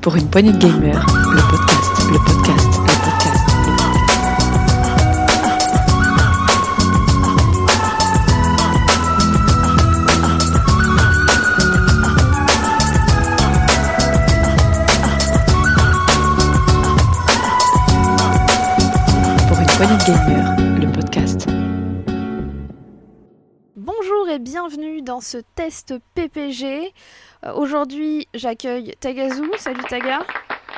Pour une poignée de gamers, le podcast, le podcast, le podcast. Pour une poignée de gamers, le podcast. Bonjour et bienvenue dans ce test PPG. Euh, Aujourd'hui, j'accueille Tagazu. Salut Taga.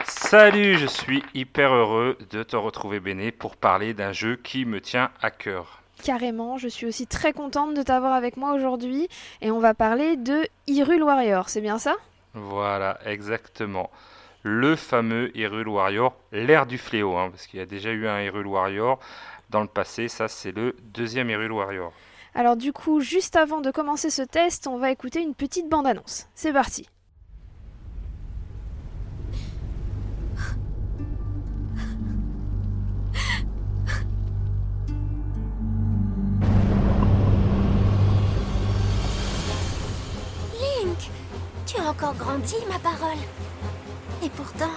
Salut, je suis hyper heureux de te retrouver Béné pour parler d'un jeu qui me tient à cœur. Carrément, je suis aussi très contente de t'avoir avec moi aujourd'hui et on va parler de Hyrule Warrior, c'est bien ça? Voilà, exactement. Le fameux Hyrule Warrior, l'ère du fléau, hein, parce qu'il y a déjà eu un Hyrule Warrior dans le passé, ça c'est le deuxième Hyrule Warrior. Alors du coup, juste avant de commencer ce test, on va écouter une petite bande-annonce. C'est parti. Link, tu as encore grandi, ma parole. Et pourtant,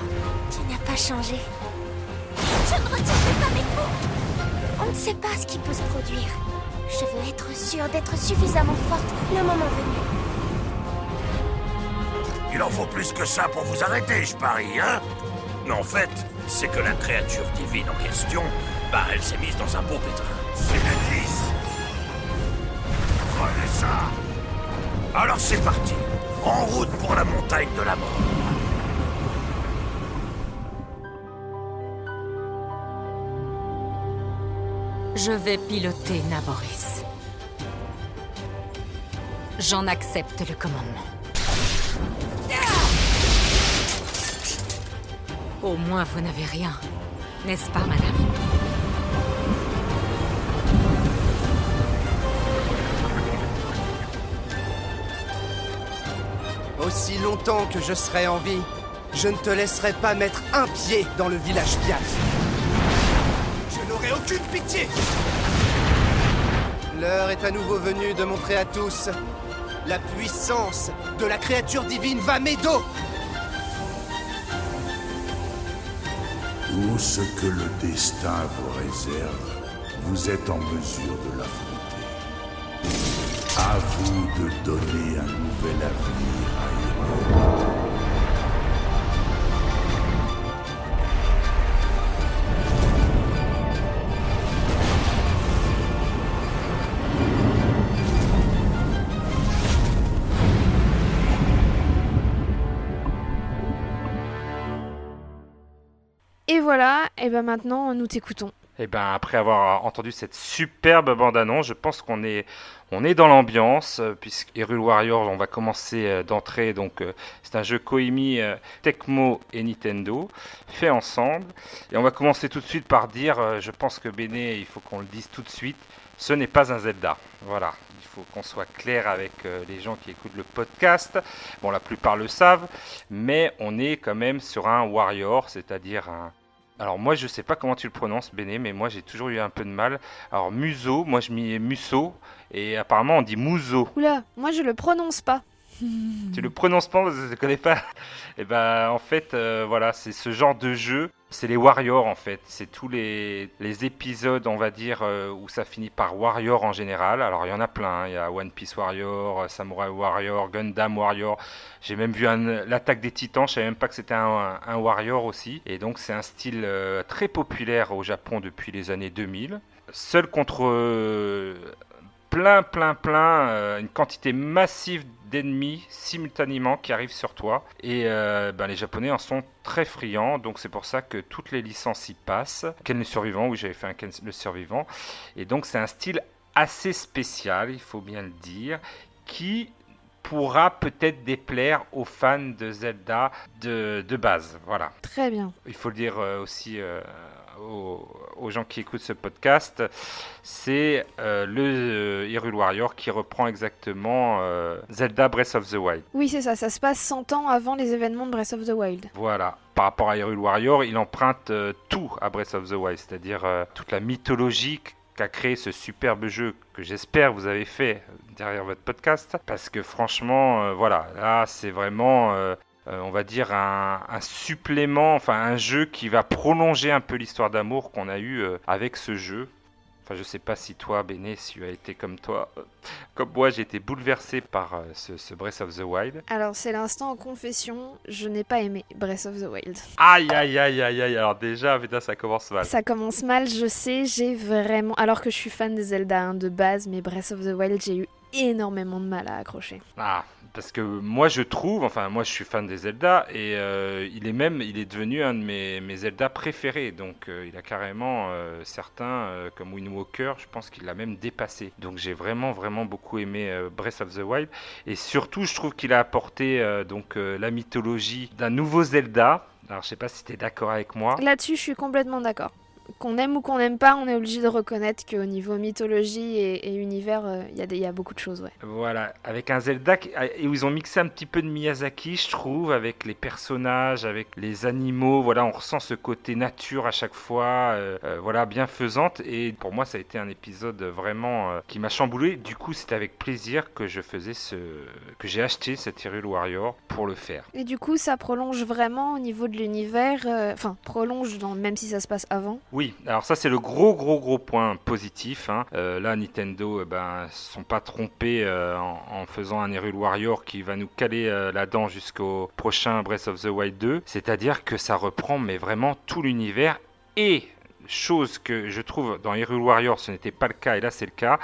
tu n'as pas changé. Je ne pas mes coups. On ne sait pas ce qui peut se produire. Je veux être sûre d'être suffisamment forte le moment venu. Il en faut plus que ça pour vous arrêter, je parie, hein? Mais en fait, c'est que la créature divine en question, bah, elle s'est mise dans un beau pétrin. C'est l'église Prenez ça. Alors c'est parti. En route pour la montagne de la mort Je vais piloter Naboris. J'en accepte le commandement. Au moins, vous n'avez rien, n'est-ce pas, madame? Aussi longtemps que je serai en vie, je ne te laisserai pas mettre un pied dans le village Piaf. Aucune pitié. L'heure est à nouveau venue de montrer à tous la puissance de la créature divine Vamedo. Tout ce que le destin vous réserve, vous êtes en mesure de l'affronter. À vous de donner un nouvel avenir à Hyrule. Voilà, et ben maintenant nous t'écoutons. Et ben après avoir entendu cette superbe bande-annonce, je pense qu'on est dans l'ambiance euh, puisque Hyrule Warrior, on va commencer euh, d'entrée donc euh, c'est un jeu Koimi, Tecmo et Nintendo fait ensemble et on va commencer tout de suite par dire je pense que Béné, il faut qu'on le dise tout de suite, ce n'est pas un Zelda. Voilà, il faut qu'on soit clair avec les gens qui écoutent le podcast. Bon, la plupart le savent, mais on est quand même sur un Warrior, c'est-à-dire un alors moi je sais pas comment tu le prononces Béné, mais moi j'ai toujours eu un peu de mal. Alors Muso, moi je m'y Musso, et apparemment on dit Muso. Oula, moi je le prononce pas. Tu le prononces pas je ne connais pas. Et ben en fait euh, voilà c'est ce genre de jeu, c'est les Warriors en fait. C'est tous les, épisodes on va dire euh, où ça finit par Warrior en général. Alors il y en a plein, hein. il y a One Piece Warrior, euh, Samurai Warrior, Gundam Warrior. J'ai même vu l'attaque des Titans, je savais même pas que c'était un, un Warrior aussi. Et donc c'est un style très populaire au Japon depuis les années 2000. Seul contre plein, plein, plein, euh, une quantité massive d'ennemis simultanément qui arrivent sur toi. Et euh, ben, les Japonais en sont très friands, donc c'est pour ça que toutes les licences y passent. Ken le survivant, oui, j'avais fait un Ken le survivant. Et donc c'est un style assez spécial, il faut bien le dire, qui pourra peut-être déplaire aux fans de Zelda de, de base. Voilà. Très bien. Il faut le dire euh, aussi euh, aux, aux gens qui écoutent ce podcast, c'est euh, le euh, Hyrule Warrior qui reprend exactement euh, Zelda Breath of the Wild. Oui, c'est ça, ça se passe 100 ans avant les événements de Breath of the Wild. Voilà. Par rapport à Hyrule Warrior, il emprunte euh, tout à Breath of the Wild, c'est-à-dire toute la mythologie qu'a créé ce superbe jeu que j'espère vous avez fait derrière votre podcast, parce que franchement, euh, voilà, là c'est vraiment euh, euh, on va dire, un, un supplément, enfin un jeu qui va prolonger un peu l'histoire d'amour qu'on a eu euh, avec ce jeu. Enfin, je sais pas si toi, Béné, si tu as été comme toi, euh, comme moi, j'ai été bouleversé par ce, ce Breath of the Wild. Alors, c'est l'instant en confession, je n'ai pas aimé Breath of the Wild. Aïe, aïe, aïe, aïe, aïe. Alors déjà, putain, ça commence mal. Ça commence mal, je sais, j'ai vraiment. Alors que je suis fan des Zelda hein, de base, mais Breath of the Wild, j'ai eu énormément de mal à accrocher. Ah, parce que moi je trouve, enfin moi je suis fan des Zelda et euh, il est même, il est devenu un de mes, mes Zelda préférés. Donc euh, il a carrément euh, certains comme Wind Walker, je pense qu'il l'a même dépassé. Donc j'ai vraiment vraiment beaucoup aimé Breath of the Wild et surtout je trouve qu'il a apporté donc la mythologie d'un nouveau Zelda. Alors je sais pas si tu es d'accord avec moi. Là-dessus, je suis complètement d'accord. Qu'on aime ou qu'on n'aime pas, on est obligé de reconnaître qu'au niveau mythologie et, et univers, euh, il y, a y beaucoup de choses, ouais. Voilà, avec un Zelda qui- ah, et où ils ont mixé un petit peu de Miyazaki, je trouve, avec les personnages, avec les animaux. Voilà, on ressent ce côté nature à chaque fois, euh, euh, voilà, bienfaisante. Et pour moi, ça a été un épisode vraiment qui m'a chamboulé. Du coup, c'était avec plaisir que je faisais ce, que j'ai acheté cet Hyrule Warrior pour le faire. Et du coup, ça prolonge vraiment au niveau de l'univers, enfin, prolonge dans, même si ça se passe avant? Oui, alors ça c'est le gros gros gros point positif. hein. Euh, là, Nintendo, eh ben, sont pas trompés euh, en, faisant un Hyrule Warrior qui va nous caler euh, la dent jusqu'au prochain Breath of the Wild 2. C'est-à-dire que ça reprend mais vraiment tout l'univers et chose que je trouve dans Hyrule Warrior ce n'était pas le cas et là c'est le cas.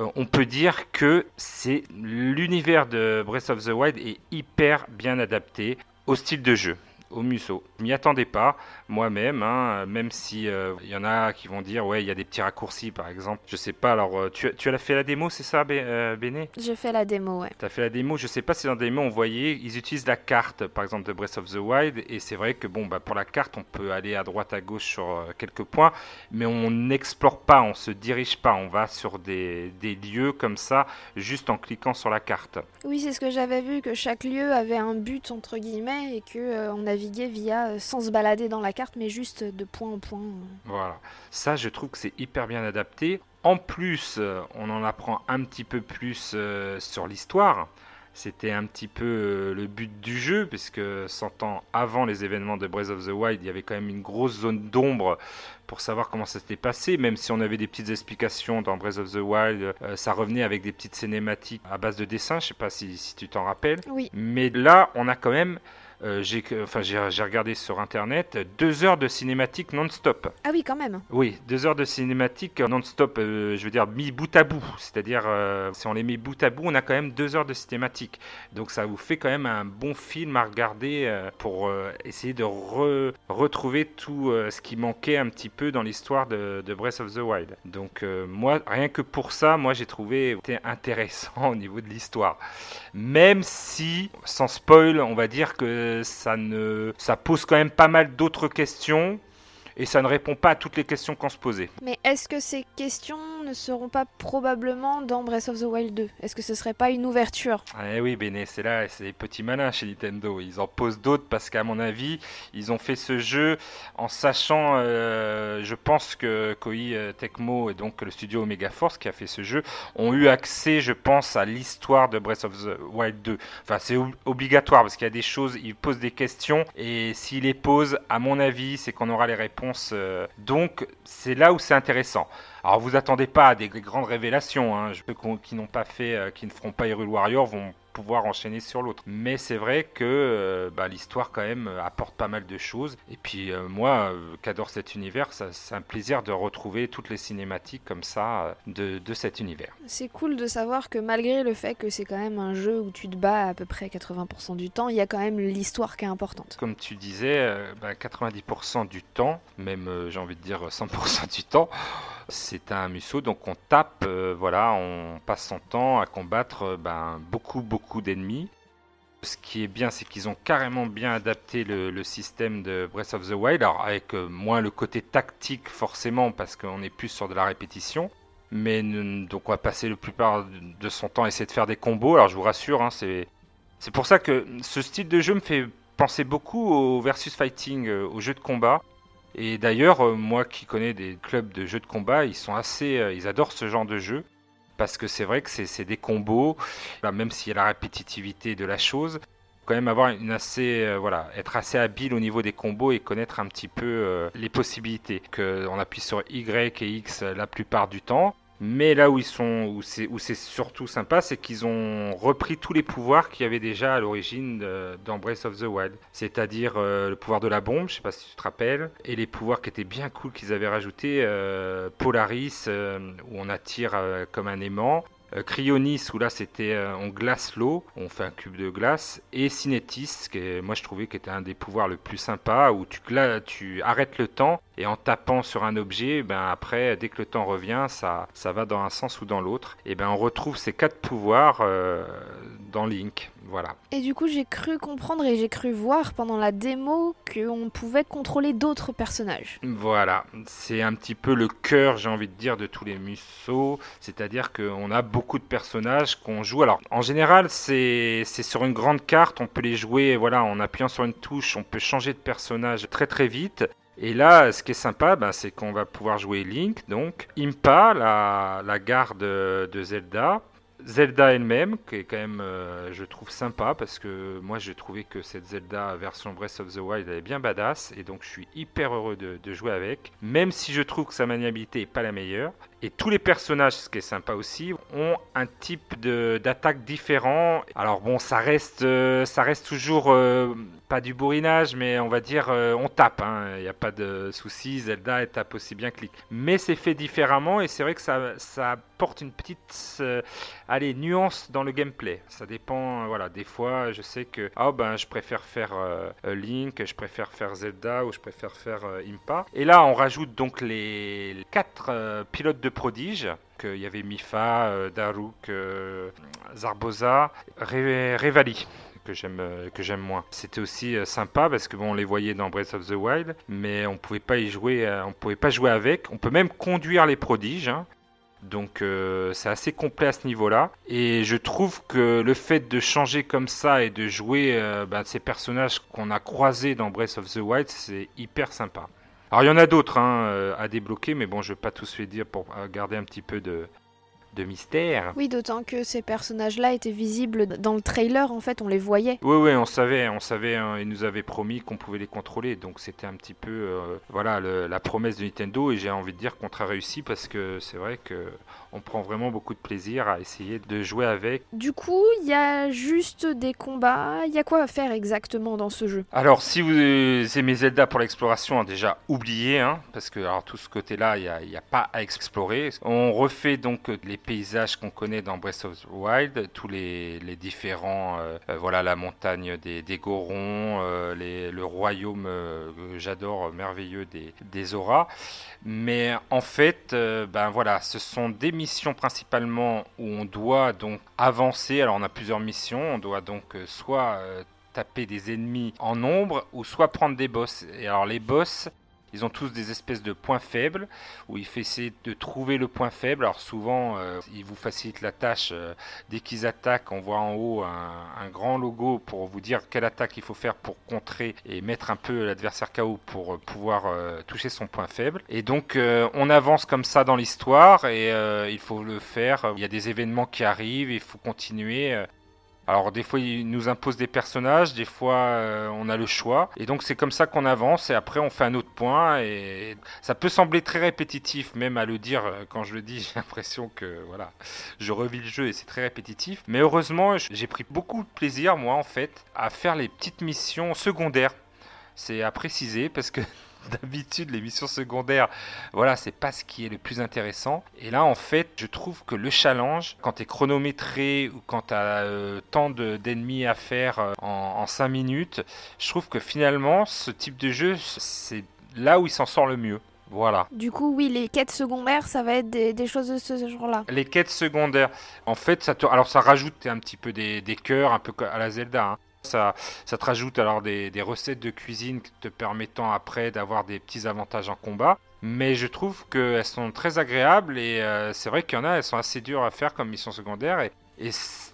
euh, on peut dire que c'est l'univers de Breath of the Wild est hyper bien adapté au style de jeu au Musso. Je m'y attendais pas moi-même, hein, même si euh, il y en a qui vont dire ouais il y a des petits raccourcis par exemple. Je sais pas. Alors euh, tu, tu as fait la démo, c'est ça, euh, Béné? J'ai fait la démo, ouais. T'as fait la démo. Je sais pas si dans la démo on voyait ils utilisent la carte par exemple de Breath of the Wild et c'est vrai que bon bah pour la carte on peut aller à droite à gauche sur euh, quelques points, mais on n'explore pas, on se dirige pas, on va sur des, des lieux comme ça juste en cliquant sur la carte. Oui, c'est ce que j'avais vu, que chaque lieu avait un but, entre guillemets, et que euh, on via, euh, sans se balader dans la carte, mais juste de point en point. Voilà. Ça, je trouve que c'est hyper bien adapté. En plus, euh, on en apprend un petit peu plus euh, sur l'histoire. C'était un petit peu le but du jeu, puisque 100 ans avant les événements de Breath of the Wild, il y avait quand même une grosse zone d'ombre pour savoir comment ça s'était passé, même si on avait des petites explications dans Breath of the Wild, euh, ça revenait avec des petites cinématiques à base de dessins, je sais pas si, si tu t'en rappelles. Oui. Mais là, on a quand même, euh, j'ai enfin, regardé sur internet, deux heures de cinématique non-stop. Ah oui, quand même. Oui, deux heures de cinématique non-stop, euh, je veux dire mis bout à bout. C'est-à-dire, euh, si on les met bout à bout, on a quand même deux heures de cinématique. Donc ça vous fait quand même un bon film à regarder pour essayer de re- retrouver tout ce qui manquait un petit peu dans l'histoire de, de Breath of the Wild. Donc moi, rien que pour ça, moi j'ai trouvé intéressant au niveau de l'histoire. Même si, sans spoil, on va dire que ça ne, pose quand même pas mal d'autres questions et ça ne répond pas à toutes les questions qu'on se posait. Mais est-ce que ces questions ne seront pas probablement dans Breath of the Wild 2 Est-ce que ce serait pas une ouverture? Eh oui, Béné, c'est là, c'est les petits malins chez Nintendo. Ils en posent d'autres parce qu'à mon avis, ils ont fait ce jeu en sachant, euh, je pense que Koei euh, Tecmo et donc le studio Omega Force qui a fait ce jeu ont eu accès, je pense, à l'histoire de Breath of the Wild 2. Enfin, c'est ob- obligatoire parce qu'il y a des choses, ils posent des questions et s'ils les posent, à mon avis, c'est qu'on aura les réponses. Euh, donc, c'est là où c'est intéressant. Alors vous attendez pas à des grandes révélations. Hein. Qui n'ont pas fait, euh, qui ne feront pas Hyrule Warrior vont pouvoir enchaîner sur l'autre. Mais c'est vrai que euh, bah, l'histoire quand même euh, apporte pas mal de choses. Et puis euh, moi, euh, qu'adore cet univers, c'est un plaisir de retrouver toutes les cinématiques comme ça de, de cet univers. C'est cool de savoir que malgré le fait que c'est quand même un jeu où tu te bats à peu près 80% du temps, il y a quand même l'histoire qui est importante. Comme tu disais, euh, bah, 90% du temps, même j'ai envie de dire 100% du temps, c'est un musso, donc on tape, voilà, on passe son temps à combattre ben, beaucoup, beaucoup d'ennemis. Ce qui est bien, c'est qu'ils ont carrément bien adapté le, système de Breath of the Wild, alors avec euh, moins le côté tactique forcément, parce qu'on est plus sur de la répétition. Mais donc on va passer le plupart de- son temps à essayer de faire des combos. Alors je vous rassure, hein, c'est c'est pour ça que ce style de jeu me fait penser beaucoup au versus fighting, euh, au jeu de combat. Et d'ailleurs, euh, moi qui connais des clubs de jeux de combat, ils sont assez, ils adorent ce genre de jeu parce que c'est vrai que c'est des combos, bah, même s'il y a la répétitivité de la chose. quand même avoir une assez euh, voilà être assez habile au niveau des combos et connaître un petit peu euh, les possibilités que on appuie sur Y et X la plupart du temps mais là où ils sont où c'est surtout sympa c'est qu'ils ont repris tous les pouvoirs qu'il y avait déjà à l'origine dans Breath of the Wild. C'est-à-dire euh, le pouvoir de la bombe je sais pas si tu te rappelles et les pouvoirs qui étaient bien cool qu'ils avaient rajouté euh, Polaris euh, où on attire comme un aimant Cryonis, où là c'était euh, on glace l'eau, on fait un cube de glace, et Cinétis, qui est- moi je trouvais qui était un des pouvoirs le plus sympa, où tu, tu arrêtes le temps, et en tapant sur un objet, ben après, dès que le temps revient, ça, ça va dans un sens ou dans l'autre. Et ben on retrouve ces quatre pouvoirs euh, dans Link. Voilà. Et du coup, j'ai cru comprendre et j'ai cru voir pendant la démo qu'on pouvait contrôler d'autres personnages. Voilà, c'est un petit peu le cœur, j'ai envie de dire, de tous les Musso. C'est-à-dire qu'on a beaucoup de personnages qu'on joue. Alors, en général, c'est c'est sur une grande carte, on peut les jouer voilà, en appuyant sur une touche, on peut changer de personnage très très vite. Et là, ce qui est sympa, ben, c'est qu'on va pouvoir jouer Link, donc Impa, la, la garde de Zelda, Zelda elle-même, qui est quand même, euh, je trouve, sympa, parce que moi, j'ai trouvé que cette Zelda version Breath of the Wild, elle est bien badass, et donc je suis hyper heureux de, de jouer avec, même si je trouve que sa maniabilité est pas la meilleure. Et tous les personnages, ce qui est sympa aussi, ont un type d'attaque différent. Alors bon, ça reste, euh, ça reste toujours euh, pas du bourrinage, mais on va dire euh, on tape. Il n'y a pas de souci. Zelda tape aussi bien que Link. Mais c'est fait différemment et c'est vrai que ça, ça apporte une petite, allez, nuance dans le gameplay. Ça dépend. voilà, des fois, je sais que ah ben je préfère faire Link, je préfère faire Zelda ou je préfère faire Impa. Et là, on rajoute donc les quatre pilotes de prodige. Il y avait Mifa, euh, Daruk, euh, Zarboza, Re- Revali que j'aime euh, que j'aime moins. C'était aussi sympa parce que bon on les voyait dans Breath of the Wild, mais on pouvait pas y jouer, on pouvait pas jouer avec. On peut même conduire les prodiges. hein. Donc c'est assez complet à ce niveau-là. Et je trouve que le fait de changer comme ça et de jouer bah, ces personnages qu'on a croisés dans Breath of the Wild, c'est hyper sympa. Alors il y en a d'autres hein, euh, à débloquer, mais bon je vais pas tous les dire pour euh, garder un petit peu de, de mystère. Oui, d'autant que ces personnages-là étaient visibles dans le trailer, en fait, on les voyait. Oui, oui, on savait, on savait, hein, ils nous avaient promis qu'on pouvait les contrôler, donc c'était un petit peu, euh, voilà, le- la promesse de Nintendo, et j'ai envie de dire qu'on a réussi parce que c'est vrai que on prend vraiment beaucoup de plaisir à essayer de jouer avec. Du coup, il y a juste des combats. Il y a quoi à faire exactement dans ce jeu? Alors, si vous aimez Zelda pour l'exploration, hein, déjà oubliez, hein, parce que alors tout ce côté-là, il n'y a, il y a pas à explorer. On refait donc euh, les paysages qu'on connaît dans Breath of the Wild, tous les, les différents, euh, euh, voilà, la montagne des, des Gorons, euh, les- le royaume euh, que j'adore, euh, merveilleux des, des auras. Mais en fait, euh, ben voilà, ce sont des missions principalement où on doit donc avancer. Alors on a plusieurs missions, on doit donc euh, soit euh, taper des ennemis en nombre ou soit prendre des boss. Et alors les boss, ils ont tous des espèces de points faibles où il faut essayer de trouver le point faible. Alors souvent, euh, ils vous facilitent la tâche. euh, dès qu'ils attaquent, on voit en haut un, grand logo pour vous dire quelle attaque il faut faire pour contrer et mettre un peu l'adversaire KO pour euh, pouvoir toucher son point faible. Et donc on avance comme ça dans l'histoire et il faut le faire. Il y a des événements qui arrivent, il faut continuer. Alors des fois ils nous imposent des personnages, des fois euh, on a le choix. Et donc c'est comme ça qu'on avance et après on fait un autre point. Et ça peut sembler très répétitif même à le dire euh, quand je le dis. J'ai l'impression que voilà, je revis le jeu et c'est très répétitif. Mais heureusement j'ai pris beaucoup de plaisir moi en fait à faire les petites missions secondaires. C'est à préciser parce que d'habitude les missions secondaires voilà, c'est pas ce qui est le plus intéressant. Et là, en fait, je trouve que le challenge, quand tu es chronométré ou quand tu as tant de- d'ennemis à faire euh, en, 5 minutes, je trouve que finalement, ce type de jeu, c'est là où il s'en sort le mieux. Voilà. Du coup, oui, les quêtes secondaires, ça va être des, des choses de ce genre-là. Les quêtes secondaires, en fait, ça te... alors ça rajoute un petit peu des, des cœurs, un peu à la Zelda. hein. Ça, ça te rajoute alors des, recettes de cuisine te permettant après d'avoir des petits avantages en combat. Mais je trouve qu'elles sont très agréables et euh, c'est vrai qu'il y en a, elles sont assez dures à faire comme mission secondaire et,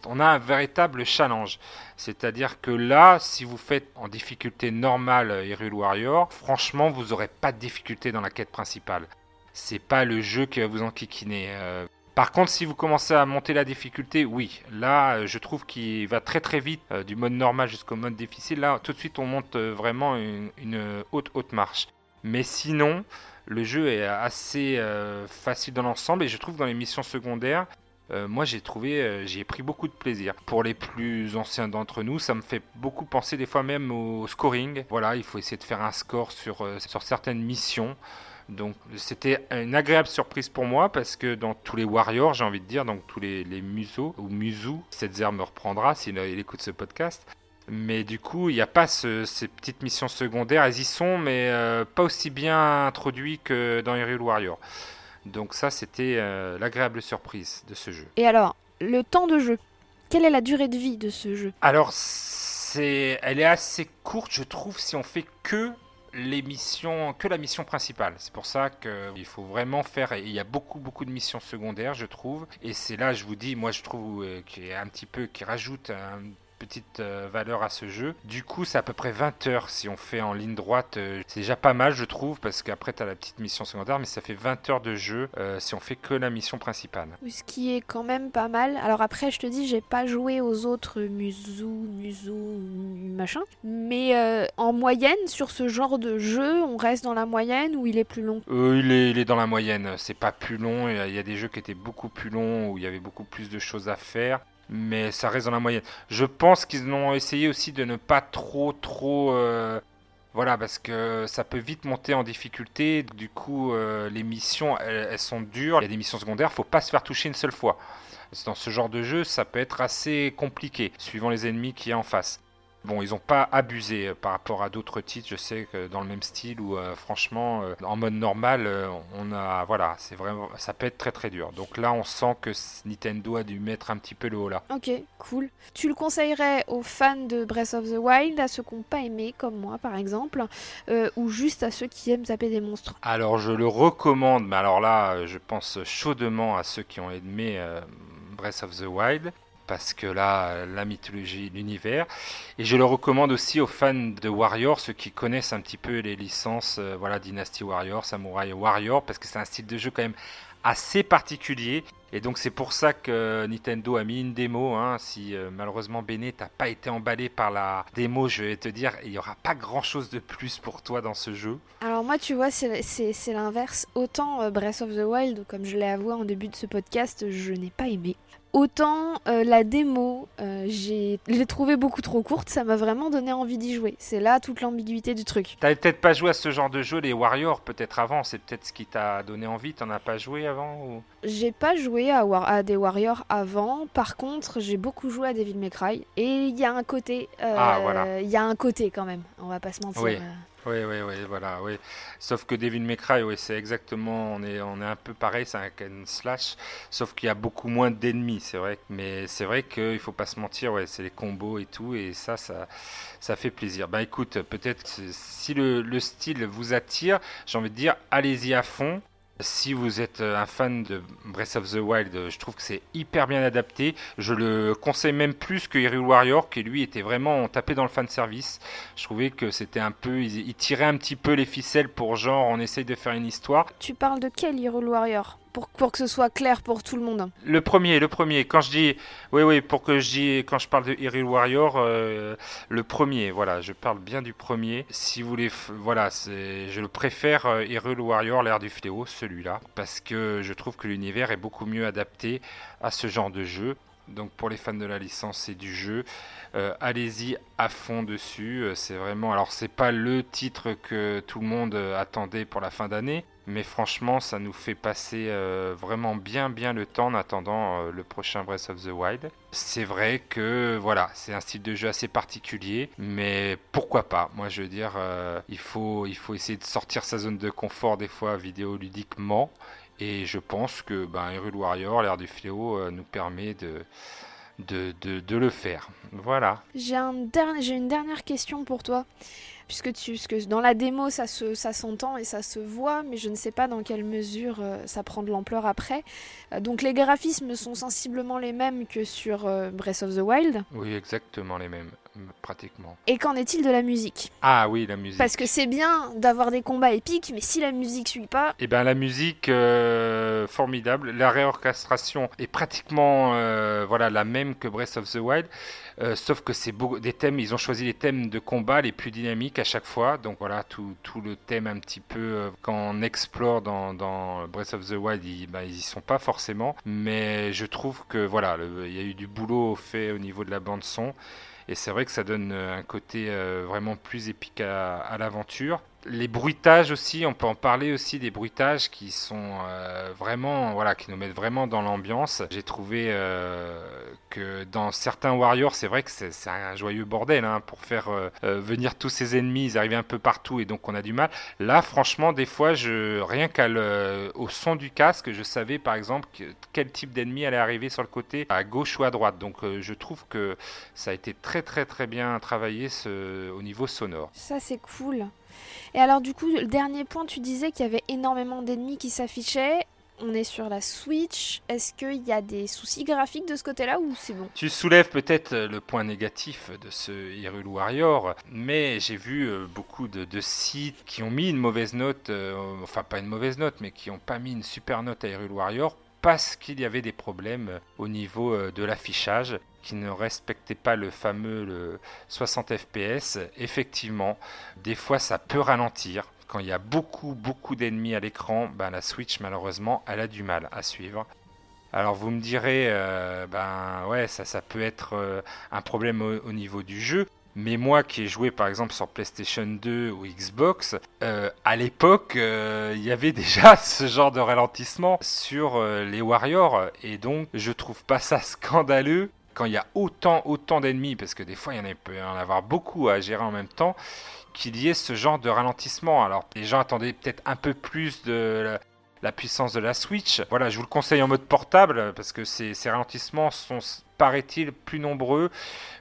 on a un véritable challenge. C'est-à-dire que là, si vous faites en difficulté normale Hyrule Warrior, franchement, vous n'aurez pas de difficulté dans la quête principale. C'est pas le jeu qui va vous enquiquiner. Euh, Par contre, si vous commencez à monter la difficulté, oui, là, euh, je trouve qu'il va très très vite euh, du mode normal jusqu'au mode difficile. Là, tout de suite, on monte euh, vraiment une, haute haute marche. Mais sinon, le jeu est assez facile dans l'ensemble et je trouve que dans les missions secondaires, moi j'ai trouvé, euh, j'y ai pris beaucoup de plaisir. Pour les plus anciens d'entre nous, ça me fait beaucoup penser des fois même au scoring. Voilà, il faut essayer de faire un score sur certaines missions. Donc c'était une agréable surprise pour moi parce que dans tous les Warriors, j'ai envie de dire, donc tous les, les musos ou musous, Setzer me reprendra s'il il écoute ce podcast. Mais du coup, il n'y a pas ce- ces petites missions secondaires. Elles y sont, mais euh, pas aussi bien introduites que dans Hyrule Warrior. Donc ça, c'était euh, l'agréable surprise de ce jeu. Et alors, le temps de jeu. Quelle est la durée de vie de ce jeu? Alors, c'est, elle est assez courte, je trouve, si on fait que les missions, que la mission principale. C'est pour ça qu'il faut vraiment faire. Il y a beaucoup, beaucoup de missions secondaires, je trouve. Et c'est là, je vous dis, moi, je trouve euh, qu'il y a un petit peu, qui rajoute un petite euh, valeur à ce jeu. Du coup, c'est à peu près 20 heures si on fait en ligne droite. euh, c'est déjà pas mal, je trouve, parce qu'après, tu as la petite mission secondaire, mais ça fait 20 heures de jeu euh, si on fait que la mission principale. Ce qui est quand même pas mal. Alors après, je te dis, j'ai pas joué aux autres Musou, Musou, machin. Mais euh, en moyenne, sur ce genre de jeu, on reste dans la moyenne ou il est plus long? Euh, il, est, il est dans la moyenne, c'est pas plus long. Il y a des jeux qui étaient beaucoup plus longs où il y avait beaucoup plus de choses à faire, mais ça reste dans la moyenne. Je pense qu'ils ont essayé aussi de ne pas trop, trop. euh, voilà, parce que ça peut vite monter en difficulté. Du coup, euh, les missions, elles, sont dures. Il y a des missions secondaires, faut pas se faire toucher une seule fois. Dans ce genre de jeu, ça peut être assez compliqué, suivant les ennemis qui y a en face. Bon, ils n'ont pas abusé euh, par rapport à d'autres titres. Je sais que dans le même style où, euh, franchement, euh, en mode normal, euh, on a, voilà, c'est vraiment, ça peut être très très dur. Donc là, on sent que Nintendo a dû mettre un petit peu le haut là. Ok, cool. Tu le conseillerais aux fans de Breath of the Wild, à ceux qui n'ont pas aimé, comme moi par exemple, ou juste à ceux qui aiment taper des monstres? Alors, je le recommande, mais alors là, je pense chaudement à ceux qui ont aimé Breath of the Wild. Parce que là, la mythologie, l'univers. Et je le recommande aussi aux fans de Warrior, ceux qui connaissent un petit peu les licences, euh, voilà, Dynasty Warrior, Samurai Warrior, parce que c'est un style de jeu quand même assez particulier. Et donc c'est pour ça que Nintendo a mis une démo. hein. Si euh, malheureusement Bene t'as pas été emballé par la démo, je vais te dire, il y aura pas grand chose de plus pour toi dans ce jeu. Alors moi, tu vois, c'est l'inverse. Autant euh, Breath of the Wild, comme je l'ai avoué en début de ce podcast, je n'ai pas aimé. Autant euh, la démo, euh, j'ai je l'ai trouvée beaucoup trop courte, ça m'a vraiment donné envie d'y jouer. C'est là toute l'ambiguïté du truc. T'avais peut-être pas joué à ce genre de jeu, les Warriors, peut-être avant. C'est peut-être ce qui t'a donné envie. T'en as pas joué avant ou... J'ai pas joué à, War- à des Warriors avant, par contre j'ai beaucoup joué à Devil May Cry et il y a un côté, euh, Ah, voilà. il y a un côté quand même, on va pas se mentir. Oui. Oui, oui, oui, voilà, oui. Sauf que Devil May Cry, oui, c'est exactement, on est, on est un peu pareil, c'est un and slash, sauf qu'il y a beaucoup moins d'ennemis, c'est vrai. Mais c'est vrai qu'il faut pas se mentir, ouais, c'est les combos et tout, et ça, ça, ça fait plaisir. Bah écoute, peut-être si le, le style vous attire, j'ai envie de dire, allez-y à fond. Si vous êtes euh, un fan de Breath of the Wild, euh, je trouve que c'est hyper bien adapté. Je le conseille même plus que Hyrule Warrior, qui lui était vraiment tapé dans le fan service. Je trouvais que c'était un peu, il, tirait un petit peu les ficelles pour genre, on essaye de faire une histoire. Tu parles de quel Hyrule Warrior? Pour, que ce soit clair pour tout le monde. Le premier, le premier. Quand je dis, oui, oui, pour que je dis, quand je parle de Hyrule Warrior, euh, le premier, voilà, je parle bien du premier. Si vous voulez, voilà, je le préfère euh, Hyrule Warrior, l'ère du fléau, celui-là, parce que je trouve que l'univers est beaucoup mieux adapté à ce genre de jeu. Donc pour les fans de la licence et du jeu, euh, allez-y à fond dessus. Euh, C'est vraiment, alors c'est pas le titre que tout le monde attendait pour la fin d'année, mais franchement, ça nous fait passer euh, vraiment bien bien le temps en attendant euh, le prochain Breath of the Wild. C'est vrai que voilà, c'est un style de jeu assez particulier, mais pourquoi pas? Moi, je veux dire, euh, il faut il faut essayer de sortir sa zone de confort des fois vidéoludiquement. Et je pense que ben, Warrior, l'ère du fléau, nous permet de, de, de, le faire. Voilà. J'ai une dernière question pour toi. Puisque, tu, dans la démo, ça, se, ça s'entend et ça se voit, mais je ne sais pas dans quelle mesure euh, ça prend de l'ampleur après. Euh, donc les graphismes sont sensiblement les mêmes que sur euh, Breath of the Wild. Oui, exactement les mêmes. pratiquement. Et qu'en est-il de la musique? Ah oui, la musique. Parce que c'est bien d'avoir des combats épiques, mais si la musique suit pas, Eh ben la musique formidable, la réorchestration est pratiquement voilà la même que Breath of the Wild, euh, sauf que c'est des thèmes, ils ont choisi les thèmes de combat les plus dynamiques à chaque fois, donc voilà tout, le thème un petit peu euh, quand on explore dans, Breath of the Wild, ils, ils y sont pas forcément, mais je trouve que voilà il y a eu du boulot fait au niveau de la bande son. Et c'est vrai que ça donne euh, un côté euh, vraiment plus épique à l'aventure. Les bruitages aussi, on peut en parler aussi des bruitages qui sont euh, vraiment, voilà, qui nous mettent vraiment dans l'ambiance. J'ai trouvé euh, que dans certains Warriors, c'est vrai que c'est un joyeux bordel hein, pour faire euh, venir tous ces ennemis. Ils arrivent un peu partout et donc on a du mal. Là, franchement, des fois, rien qu'à le- au son du casque, je savais par exemple que- quel type d'ennemi allait arriver sur le côté, à gauche ou à droite. Donc je trouve que ça a été très très très bien travaillé au niveau sonore. ça c'est cool. Et alors du coup, le dernier point, tu disais qu'il y avait énormément d'ennemis qui s'affichaient. On est sur la Switch. Est-ce qu'il y a des soucis graphiques de ce côté-là ou c'est bon? Tu soulèves peut-être le point négatif de ce Hyrule Warrior, mais j'ai vu euh, beaucoup de, de sites qui ont mis une mauvaise note, euh, enfin pas une mauvaise note, mais qui n'ont pas mis une super note à Hyrule Warrior parce qu'il y avait des problèmes euh, au niveau euh, de l'affichage qui ne respectait pas le fameux le 60 fps. Effectivement, des fois ça peut ralentir. Quand il y a beaucoup beaucoup d'ennemis à l'écran, ben, la Switch malheureusement elle a du mal à suivre. Alors vous me direz, euh, ben ouais, ça, peut être un problème au niveau du jeu. Mais moi qui ai joué par exemple sur PlayStation 2 ou Xbox, euh, à l'époque, euh, il y avait déjà ce genre de ralentissement sur euh, les Warriors. Et donc je trouve pas ça scandaleux quand il y a autant, autant d'ennemis, parce que des fois il peut y en avoir beaucoup à gérer en même temps, qu'il y ait ce genre de ralentissement. Alors les gens attendaient peut-être un peu plus de la, puissance de la Switch. Voilà, je vous le conseille en mode portable parce que ces, ralentissements sont, paraît-il, plus nombreux.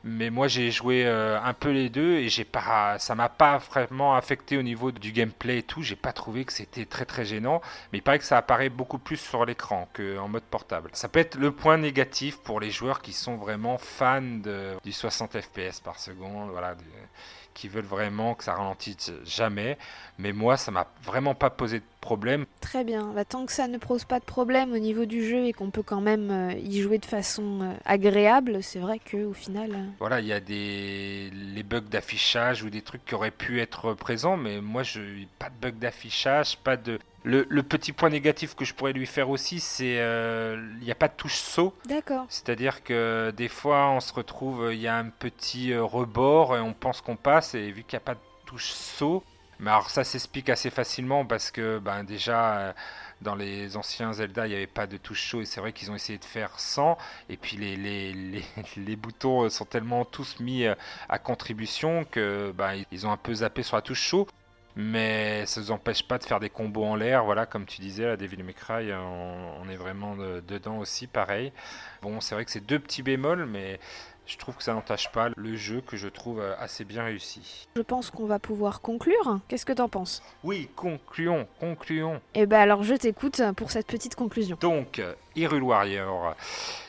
Mais moi, j'ai joué euh, un peu les deux et j'ai pas, ça m'a pas vraiment affecté au niveau du gameplay et tout. J'ai pas trouvé que c'était très très gênant. Mais il paraît que ça apparaît beaucoup plus sur l'écran qu'en mode portable. Ça peut être le point négatif pour les joueurs qui sont vraiment fans de, du 60 fps par seconde. Voilà. Qui veulent vraiment que ça ralentisse jamais. Mais moi, ça m'a vraiment pas posé de problème. Très bien. Bah, tant que ça ne pose pas de problème au niveau du jeu et qu'on peut quand même euh, y jouer de façon euh, agréable, c'est vrai que au final. euh, Voilà, il y a des les bugs d'affichage ou des trucs qui auraient pu être présents, mais moi, je pas de bug d'affichage, pas de. Le, le petit point négatif que je pourrais lui faire aussi, c'est euh, il n'y a pas de touche saut. D'accord. C'est-à-dire que des fois, on se retrouve, il y a un petit euh, rebord et on pense qu'on passe, et vu qu'il n'y a pas de touche saut, mais alors ça s'explique assez facilement parce que ben, déjà. euh, dans les anciens Zelda, il n'y avait pas de touche chaud et c'est vrai qu'ils ont essayé de faire sans. Et puis les, les, les, les boutons sont tellement tous mis à contribution que ben, ils ont un peu zappé sur la touche chaud. Mais ça ne nous empêche pas de faire des combos en l'air. Voilà, comme tu disais, la Devil May Cry, on, on est vraiment de- dedans aussi, pareil. Bon, c'est vrai que c'est deux petits bémols, mais je trouve que ça n'entache pas le jeu que je trouve euh, assez bien réussi. Je pense qu'on va pouvoir conclure. Qu'est-ce que t'en penses? Oui, concluons, concluons. Eh ben alors je t'écoute pour cette petite conclusion. Donc, euh, Hyrule Warrior,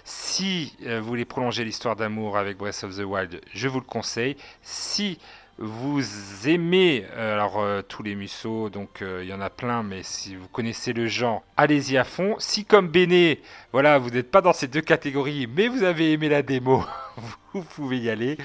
si euh, vous voulez prolonger l'histoire d'amour avec Breath of the Wild, je vous le conseille. Si vous aimez euh, alors euh, tous les musos, donc euh, il y en a plein, mais si vous connaissez le genre, allez-y à fond. Si comme Béné, voilà, vous n'êtes pas dans ces deux catégories, mais vous avez aimé la démo, vous pouvez y aller.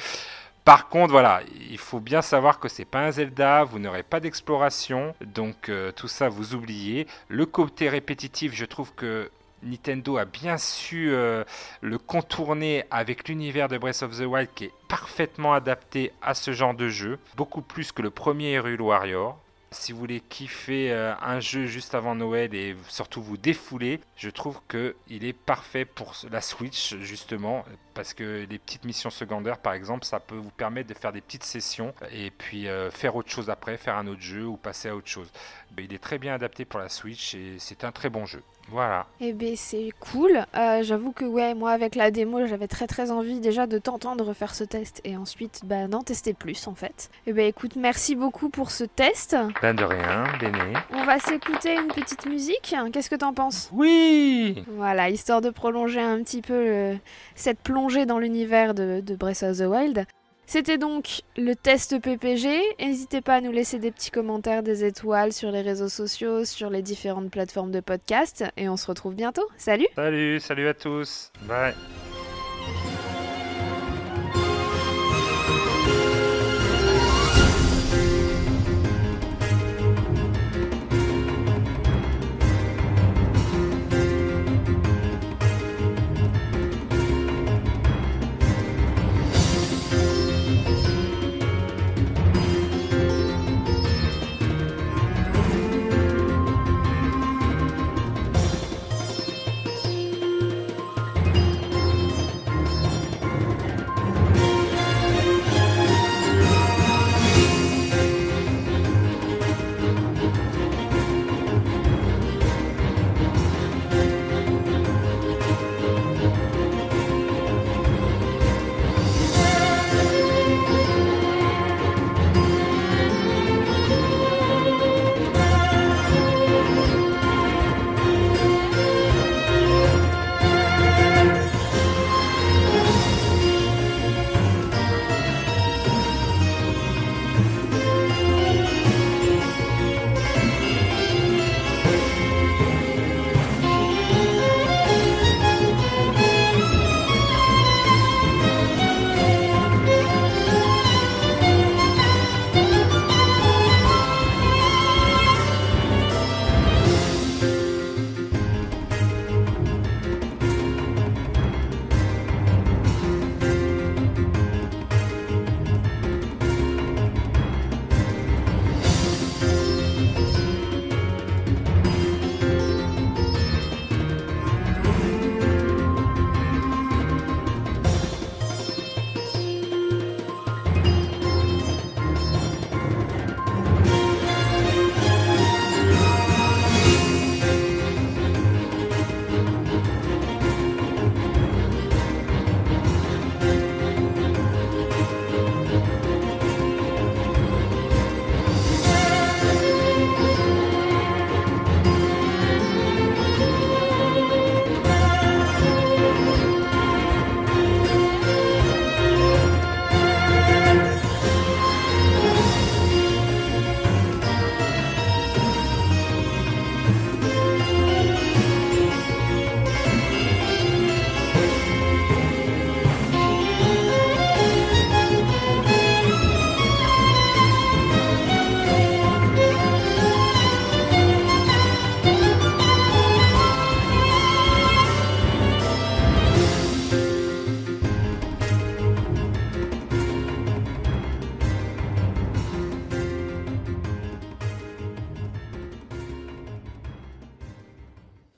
Par contre, voilà, il faut bien savoir que c'est pas un Zelda, vous n'aurez pas d'exploration, donc tout ça vous oubliez. Le côté répétitif, je trouve que Nintendo a bien su euh, le contourner avec l'univers de Breath of the Wild qui est parfaitement adapté à ce genre de jeu, beaucoup plus que le premier Hyrule Warrior. Si vous voulez kiffer euh, un jeu juste avant Noël et surtout vous défouler, je trouve que il est parfait pour la Switch justement parce que les petites missions secondaires par exemple, ça peut vous permettre de faire des petites sessions et puis euh, faire autre chose après, faire un autre jeu ou passer à autre chose. Il est très bien adapté pour la Switch et c'est un très bon jeu. Voilà. Eh ben c'est cool. Euh, J'avoue que ouais, moi avec la démo, j'avais très très envie déjà de t'entendre faire ce test et ensuite bah d'en tester plus en fait. Eh ben écoute, merci beaucoup pour ce test. Ben de rien, Béné. On va s'écouter une petite musique. Qu'est-ce que t'en penses? Oui Voilà, histoire de prolonger un petit peu le- cette dans l'univers de, de Breath of the Wild. C'était donc le test PPG. N'hésitez pas à nous laisser des petits commentaires, des étoiles sur les réseaux sociaux, sur les différentes plateformes de podcast. Et on se retrouve bientôt. Salut Salut, salut à tous. Bye.